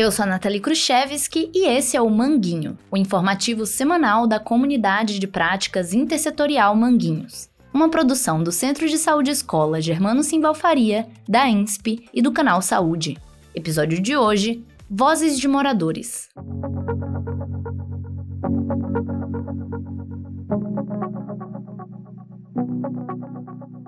Eu sou a Nathalie Khrushchevski e esse é o Manguinho, o informativo semanal da Comunidade de Práticas Intersetorial Manguinhos. Uma produção do Centro de Saúde Escola Germano Simvalfaria, da ENSP e do canal Saúde. Episódio de hoje: Vozes de Moradores.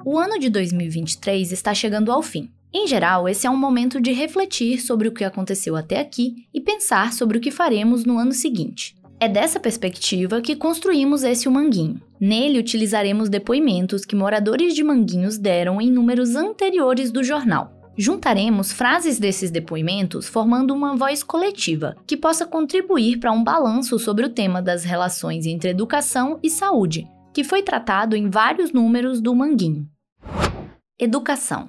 O ano de 2023 está chegando ao fim. Em geral, esse é um momento de refletir sobre o que aconteceu até aqui e pensar sobre o que faremos no ano seguinte. É dessa perspectiva que construímos esse Manguinho. Nele utilizaremos depoimentos que moradores de Manguinhos deram em números anteriores do jornal. Juntaremos frases desses depoimentos formando uma voz coletiva que possa contribuir para um balanço sobre o tema das relações entre educação e saúde, que foi tratado em vários números do Manguinho. Educação.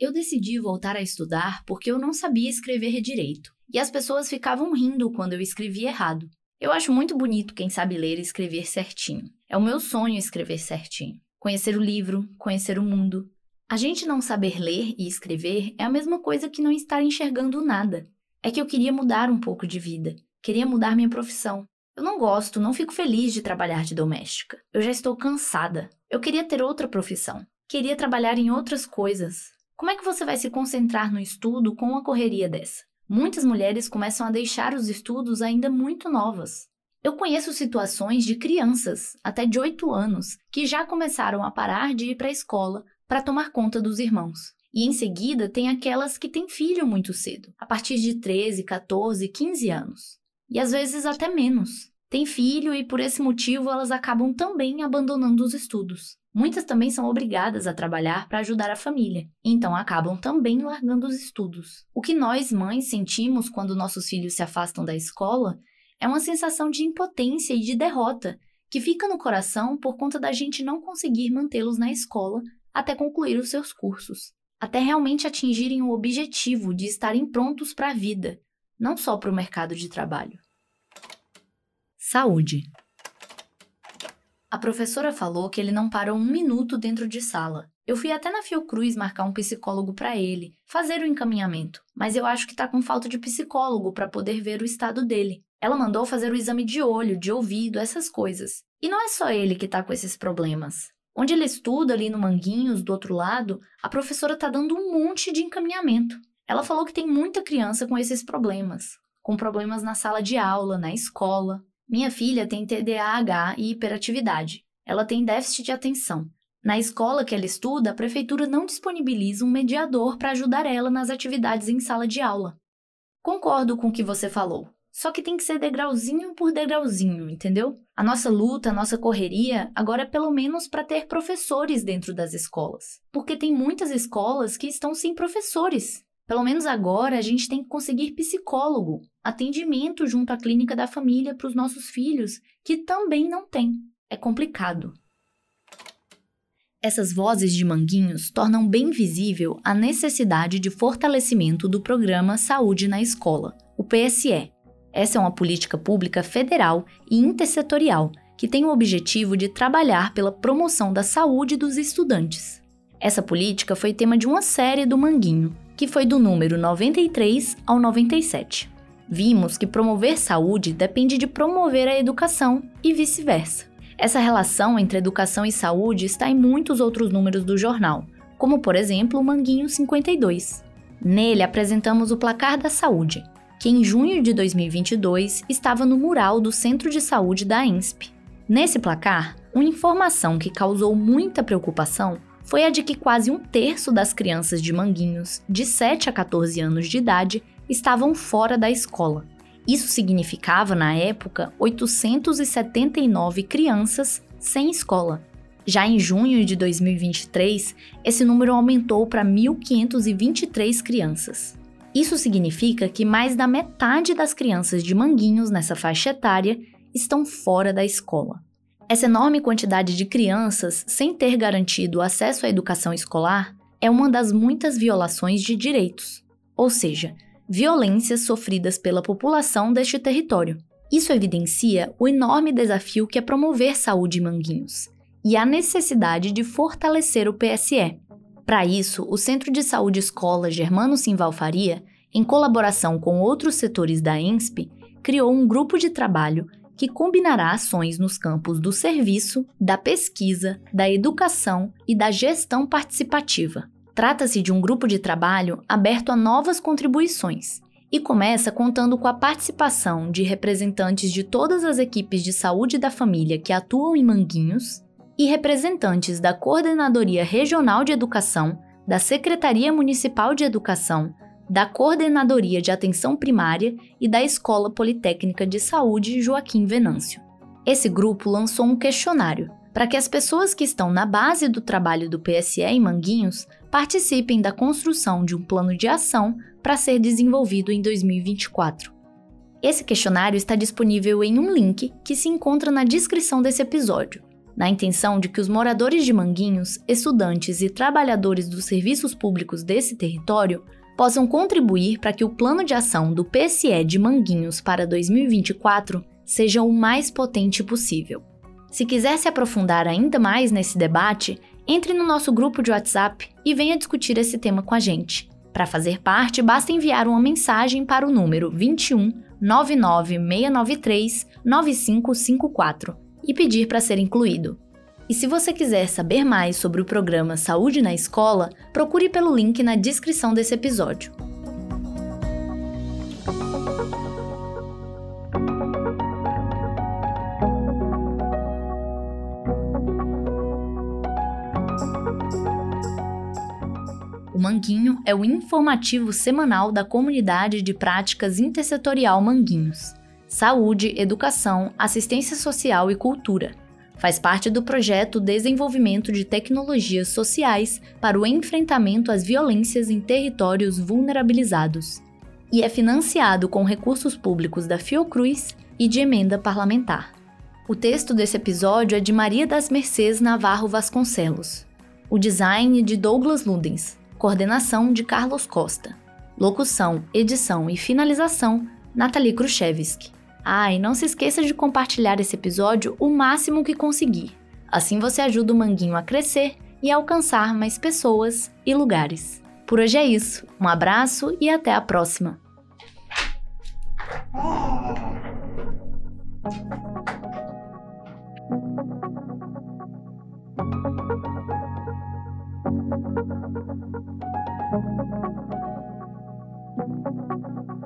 Eu decidi voltar a estudar porque eu não sabia escrever direito, e as pessoas ficavam rindo quando eu escrevia errado. Eu acho muito bonito quem sabe ler e escrever certinho. É o meu sonho escrever certinho. Conhecer o livro, conhecer o mundo. A gente não saber ler e escrever é a mesma coisa que não estar enxergando nada. É que eu queria mudar um pouco de vida, queria mudar minha profissão. Eu não gosto, não fico feliz de trabalhar de doméstica. Eu já estou cansada. Eu queria ter outra profissão. Queria trabalhar em outras coisas. Como é que você vai se concentrar no estudo com uma correria dessa? Muitas mulheres começam a deixar os estudos ainda muito novas. Eu conheço situações de crianças, até de 8 anos, que já começaram a parar de ir para a escola para tomar conta dos irmãos. E em seguida tem aquelas que têm filho muito cedo, a partir de 13, 14, 15 anos. E às vezes até menos. Tem filho e por esse motivo elas acabam também abandonando os estudos. Muitas também são obrigadas a trabalhar para ajudar a família, então acabam também largando os estudos. O que nós, mães, sentimos quando nossos filhos se afastam da escola é uma sensação de impotência e de derrota, que fica no coração por conta da gente não conseguir mantê-los na escola até concluir os seus cursos, até realmente atingirem o objetivo de estarem prontos para a vida, não só para o mercado de trabalho. Saúde. A professora falou que ele não para um minuto dentro de sala. Eu fui até na Fiocruz marcar um psicólogo para ele, fazer o encaminhamento, mas eu acho que tá com falta de psicólogo para poder ver o estado dele. Ela mandou fazer o exame de olho, de ouvido, essas coisas. E não é só ele que tá com esses problemas. Onde ele estuda, ali no Manguinhos, do outro lado, a professora tá dando um monte de encaminhamento. Ela falou que tem muita criança com esses problemas, com problemas na sala de aula, na escola. Minha filha tem TDAH e hiperatividade. Ela tem déficit de atenção. Na escola que ela estuda, a prefeitura não disponibiliza um mediador para ajudar ela nas atividades em sala de aula. Concordo com o que você falou. Só que tem que ser degrauzinho por degrauzinho, entendeu? A nossa luta, a nossa correria agora é pelo menos para ter professores dentro das escolas. Porque tem muitas escolas que estão sem professores. Pelo menos agora a gente tem que conseguir psicólogo, atendimento junto à clínica da família para os nossos filhos, que também não tem. É complicado. Essas vozes de Manguinhos tornam bem visível a necessidade de fortalecimento do programa Saúde na Escola, o PSE. Essa é uma política pública federal e intersetorial que tem o objetivo de trabalhar pela promoção da saúde dos estudantes. Essa política foi tema de uma série do Manguinho, que foi do número 93 ao 97. Vimos que promover saúde depende de promover a educação e vice-versa. Essa relação entre educação e saúde está em muitos outros números do jornal, como por exemplo o Manguinho 52. Nele apresentamos o placar da saúde, que em junho de 2022 estava no mural do Centro de Saúde da ENSP. Nesse placar, uma informação que causou muita preocupação foi a de que quase um terço das crianças de Manguinhos, de 7 a 14 anos de idade, estavam fora da escola. Isso significava, na época, 879 crianças sem escola. Já em junho de 2023, esse número aumentou para 1.523 crianças. Isso significa que mais da metade das crianças de Manguinhos nessa faixa etária estão fora da escola. Essa enorme quantidade de crianças sem ter garantido acesso à educação escolar é uma das muitas violações de direitos, ou seja, violências sofridas pela população deste território. Isso evidencia o enorme desafio que é promover saúde em Manguinhos e a necessidade de fortalecer o PSE. Para isso, o Centro de Saúde Escola Germano Simval Faria em colaboração com outros setores da ENSP, criou um grupo de trabalho que combinará ações nos campos do serviço, da pesquisa, da educação e da gestão participativa. Trata-se de um grupo de trabalho aberto a novas contribuições e começa contando com a participação de representantes de todas as equipes de saúde da família que atuam em Manguinhos e representantes da Coordenadoria Regional de Educação, da Secretaria Municipal de Educação, da Coordenadoria de Atenção Primária e da Escola Politécnica de Saúde Joaquim Venâncio. Esse grupo lançou um questionário para que as pessoas que estão na base do trabalho do PSE em Manguinhos participem da construção de um plano de ação para ser desenvolvido em 2024. Esse questionário está disponível em um link que se encontra na descrição desse episódio, na intenção de que os moradores de Manguinhos, estudantes e trabalhadores dos serviços públicos desse território possam contribuir para que o plano de ação do PSE de Manguinhos para 2024 seja o mais potente possível. Se quiser se aprofundar ainda mais nesse debate, entre no nosso grupo de WhatsApp e venha discutir esse tema com a gente. Para fazer parte, basta enviar uma mensagem para o número 21 99693 9554 e pedir para ser incluído. E se você quiser saber mais sobre o programa Saúde na Escola, procure pelo link na descrição desse episódio. O Manguinho é o informativo semanal da comunidade de práticas intersetorial Manguinhos. Saúde, educação, assistência social e cultura Faz parte do projeto Desenvolvimento de Tecnologias Sociais para o Enfrentamento às Violências em Territórios Vulnerabilizados e é financiado com recursos públicos da Fiocruz e de emenda parlamentar. O texto desse episódio é de Maria das Mercês Navarro Vasconcelos. O design de Douglas Ludens. Coordenação de Carlos Costa. Locução, edição e finalização Nathalie Khrushchevsky. Ah, e não se esqueça de compartilhar esse episódio o máximo que conseguir. Assim você ajuda o Manguinho a crescer e a alcançar mais pessoas e lugares. Por hoje é isso. Um abraço e até a próxima. Thank you.